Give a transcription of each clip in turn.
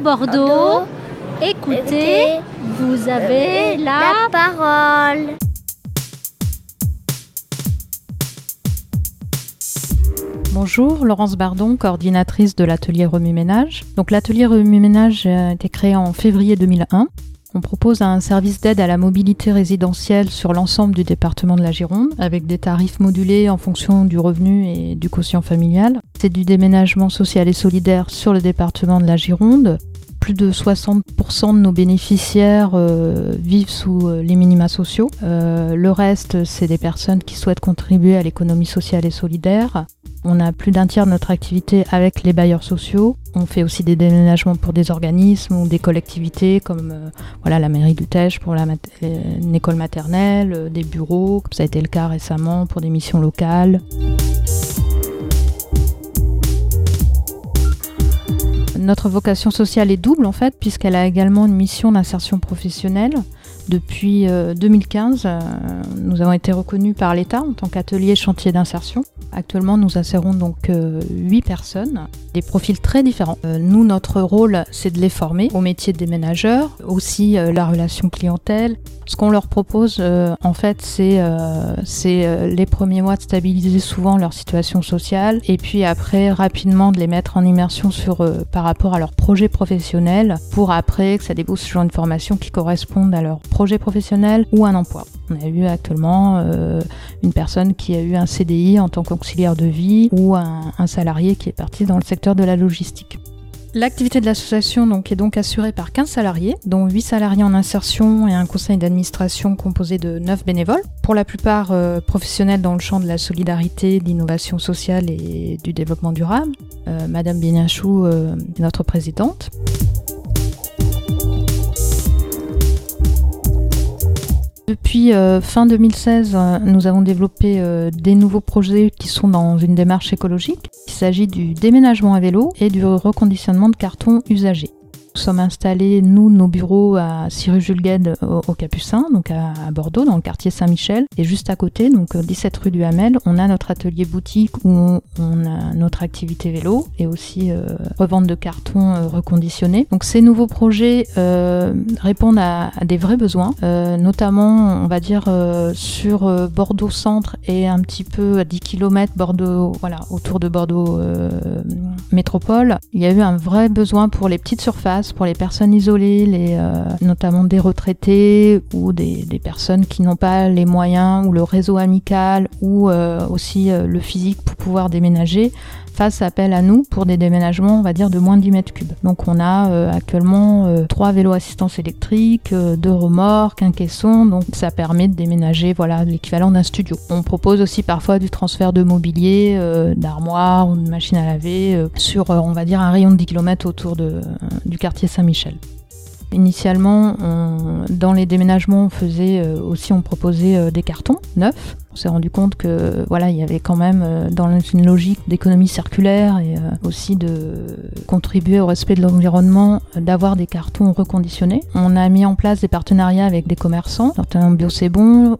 Bordeaux. Écoutez, vous avez la... parole. Bonjour, Laurence Bardon, coordinatrice de l'atelier Remue-Ménage. Donc l'atelier Remue-Ménage a été créé en février 2001. On propose un service d'aide à la mobilité résidentielle sur l'ensemble du département de la Gironde, avec des tarifs modulés en fonction du revenu et du quotient familial. C'est du déménagement social et solidaire sur le département de la Gironde. Plus de 60% de nos bénéficiaires euh, vivent sous euh, les minima sociaux. Euh, le reste, c'est des personnes qui souhaitent contribuer à l'économie sociale et solidaire. On a plus d'un tiers de notre activité avec les bailleurs sociaux. On fait aussi des déménagements pour des organismes ou des collectivités comme euh, voilà, la mairie du pour euh, une école maternelle, euh, des bureaux, comme ça a été le cas récemment pour des missions locales. Notre vocation sociale est double en fait, puisqu'elle a également une mission d'insertion professionnelle. Depuis euh, 2015, euh, nous avons été reconnus par l'État en tant qu'atelier chantier d'insertion. Actuellement, nous insérons donc euh, 8 personnes, des profils très différents. Euh, nous, notre rôle, c'est de les former au métier de déménageur, aussi euh, la relation clientèle. Ce qu'on leur propose, euh, en fait, c'est euh, les premiers mois de stabiliser souvent leur situation sociale et puis après, rapidement, de les mettre en immersion par rapport à leur projet professionnel pour après que ça débouche sur une formation qui corresponde à leur projet professionnel ou un emploi. On a eu actuellement une personne qui a eu un CDI en tant qu'auxiliaire de vie ou un, salarié qui est parti dans le secteur de la logistique. L'activité de l'association donc, est donc assurée par 15 salariés, dont 8 salariés en insertion et un conseil d'administration composé de 9 bénévoles, pour la plupart euh, professionnels dans le champ de la solidarité, de l'innovation sociale et du développement durable. Euh, Madame Bieniachou euh, est notre présidente. Depuis euh, fin 2016, euh, nous avons développé euh, des nouveaux projets qui sont dans une démarche écologique. Il s'agit du déménagement à vélo et du reconditionnement de cartons usagés. Nous sommes installés, nous, nos bureaux à 6 rue Jules Guesde au, au Capucin, donc à, Bordeaux, dans le quartier Saint-Michel. Et juste à côté, donc euh, 17 rue du Hamel, on a notre atelier boutique où on, a notre activité vélo et aussi euh, revente de cartons euh, reconditionnés. Donc ces nouveaux projets euh, répondent à, à des vrais besoins, euh, notamment, on va dire, euh, sur euh, Bordeaux centre et un petit peu à 10 km Bordeaux, voilà, autour de Bordeaux euh, métropole. Il y a eu un vrai besoin pour les petites surfaces, pour les personnes isolées, euh, notamment des retraités ou des, personnes qui n'ont pas les moyens ou le réseau amical ou euh, aussi euh, le physique pour pouvoir déménager fassent appel à nous pour des déménagements, on va dire, de moins de 10 mètres cubes. Donc on a actuellement trois vélos assistance électrique, deux remorques, un caisson, donc ça permet de déménager voilà l'équivalent d'un studio. On propose aussi parfois du transfert de mobilier, d'armoires ou de machines à laver sur, on va dire, un rayon de 10 km autour de, du quartier Saint-Michel. Initialement, dans les déménagements, on faisait euh, aussi, on proposait euh, des cartons neufs. On s'est rendu compte que voilà, il y avait quand même euh, dans une logique d'économie circulaire et aussi de contribuer au respect de l'environnement, d'avoir des cartons reconditionnés. On a mis en place des partenariats avec des commerçants, notamment Bio C'est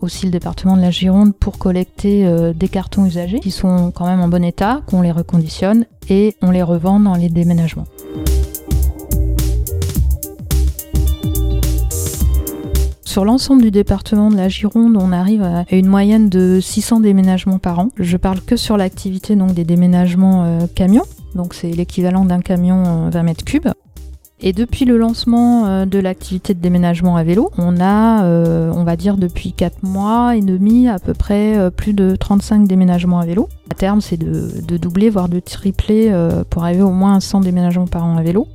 aussi le département de la Gironde, pour collecter des cartons usagés qui sont quand même en bon état, qu'on les reconditionne et on les revend dans les déménagements. Sur l'ensemble du département de la Gironde, on arrive à une moyenne de 600 déménagements par an. Je parle que sur l'activité donc des déménagements euh, camions, donc c'est l'équivalent d'un camion euh, 20 mètres cubes. Et depuis le lancement euh, de l'activité de déménagement à vélo, on a, euh, on va dire depuis 4 mois et demi, à peu près euh, plus de 35 déménagements à vélo. À terme, c'est de, doubler, voire de tripler euh, pour arriver au moins à 100 déménagements par an à vélo.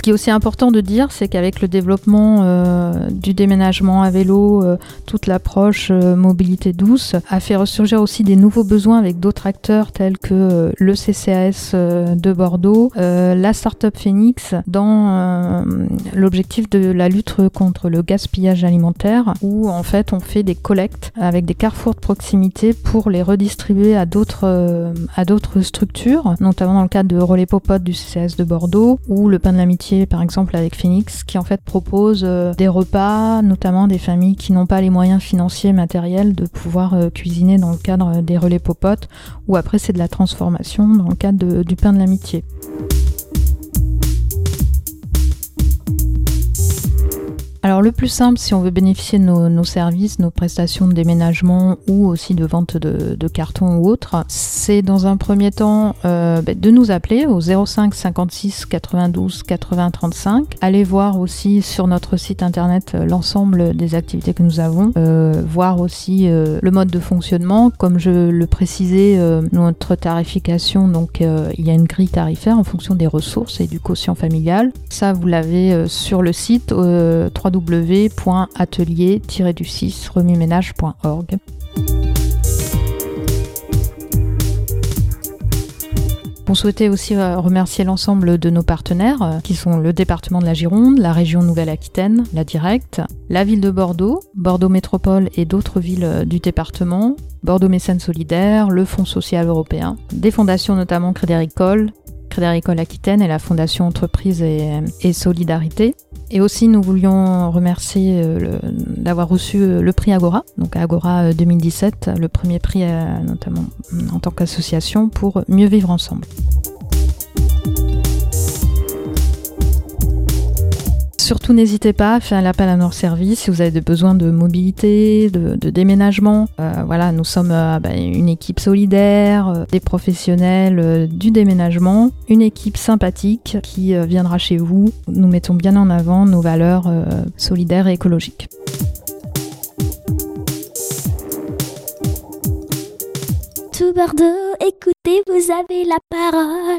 Ce qui est aussi important de dire, c'est qu'avec le développement euh, du déménagement à vélo, euh, toute l'approche euh, mobilité douce a fait ressurgir aussi des nouveaux besoins avec d'autres acteurs tels que le CCAS de Bordeaux, la Startup Phoenix dans l'objectif de la lutte contre le gaspillage alimentaire où en fait on fait des collectes avec des carrefours de proximité pour les redistribuer à d'autres à d'autres structures, notamment dans le cadre de Relais Popote du CCAS de Bordeaux ou le pain de l'amitié par exemple avec Phoenix qui en fait propose euh, des repas, notamment des familles qui n'ont pas les moyens financiers matériels de pouvoir euh, cuisiner dans le cadre des relais popotes ou après c'est de la transformation dans le cadre du pain de l'amitié. Alors le plus simple, si on veut bénéficier de nos, services, nos prestations de déménagement ou aussi de vente de, cartons ou autres, c'est dans un premier temps euh, ben, de nous appeler au 05 56 92 80 35. Allez voir aussi sur notre site internet euh, l'ensemble des activités que nous avons, euh, voir aussi le mode de fonctionnement. Comme je le précisais, notre tarification, donc il y a une grille tarifaire en fonction des ressources et du quotient familial. Ça, vous l'avez sur le site 3 www.atelier-du6remuménage.org. On souhaitait aussi euh, remercier l'ensemble de nos partenaires, euh, qui sont le département de la Gironde, la région Nouvelle-Aquitaine, la Directe, la ville de Bordeaux, Bordeaux Métropole et d'autres villes euh, du département, Bordeaux Mécène Solidaire, le Fonds Social Européen, des fondations notamment Crédit Agricole, Crédit Agricole Aquitaine et la Fondation Entreprise et Solidarité. Et aussi, nous voulions remercier euh, d'avoir reçu euh, le prix Agora, donc Agora 2017, euh, le premier prix notamment en tant qu'association pour mieux vivre ensemble. Surtout, n'hésitez pas à faire l'appel à nos services si vous avez des besoins de mobilité, de, déménagement. Euh, voilà, nous sommes euh, bah, une équipe solidaire, euh, des professionnels du déménagement, une équipe sympathique qui viendra chez vous. Nous mettons bien en avant nos valeurs solidaires et écologiques. Tout Bordeaux, écoutez, vous avez la parole.